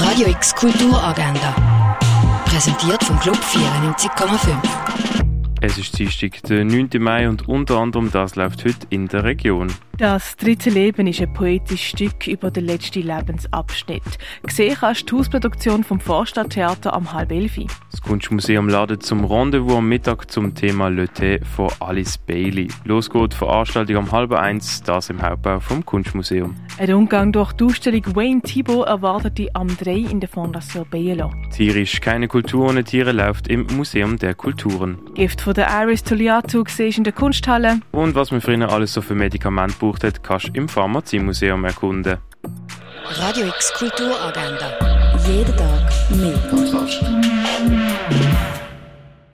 Radio X Kulturagenda. Präsentiert vom Club 94,5. Es ist Dienstag, der 9. Mai und unter anderem das läuft heute in der Region. Das dritte Leben ist ein poetisches Stück über den letzten Lebensabschnitt. Gesehen kannst du die Hausproduktion vom Vorstadttheater am halb elf. Das Kunstmuseum ladet zum Rendezvous am Mittag zum Thema Le Thé von Alice Bailey. Los geht die Veranstaltung um halb eins, das im Hauptbau vom Kunstmuseum. Ein Umgang durch die Ausstellung Wayne Thibault erwartet die am 3 in der Fondation Bielo. Tierisch keine Kultur ohne Tiere läuft im Museum der Kulturen. Gift von der Iris Toliato siehst in der Kunsthalle. Und was man früher alles so für Medikamente gebraucht kannst du im Pharmaziemuseum erkunden. Radio X Kulturagenda. Jeden Tag mehr.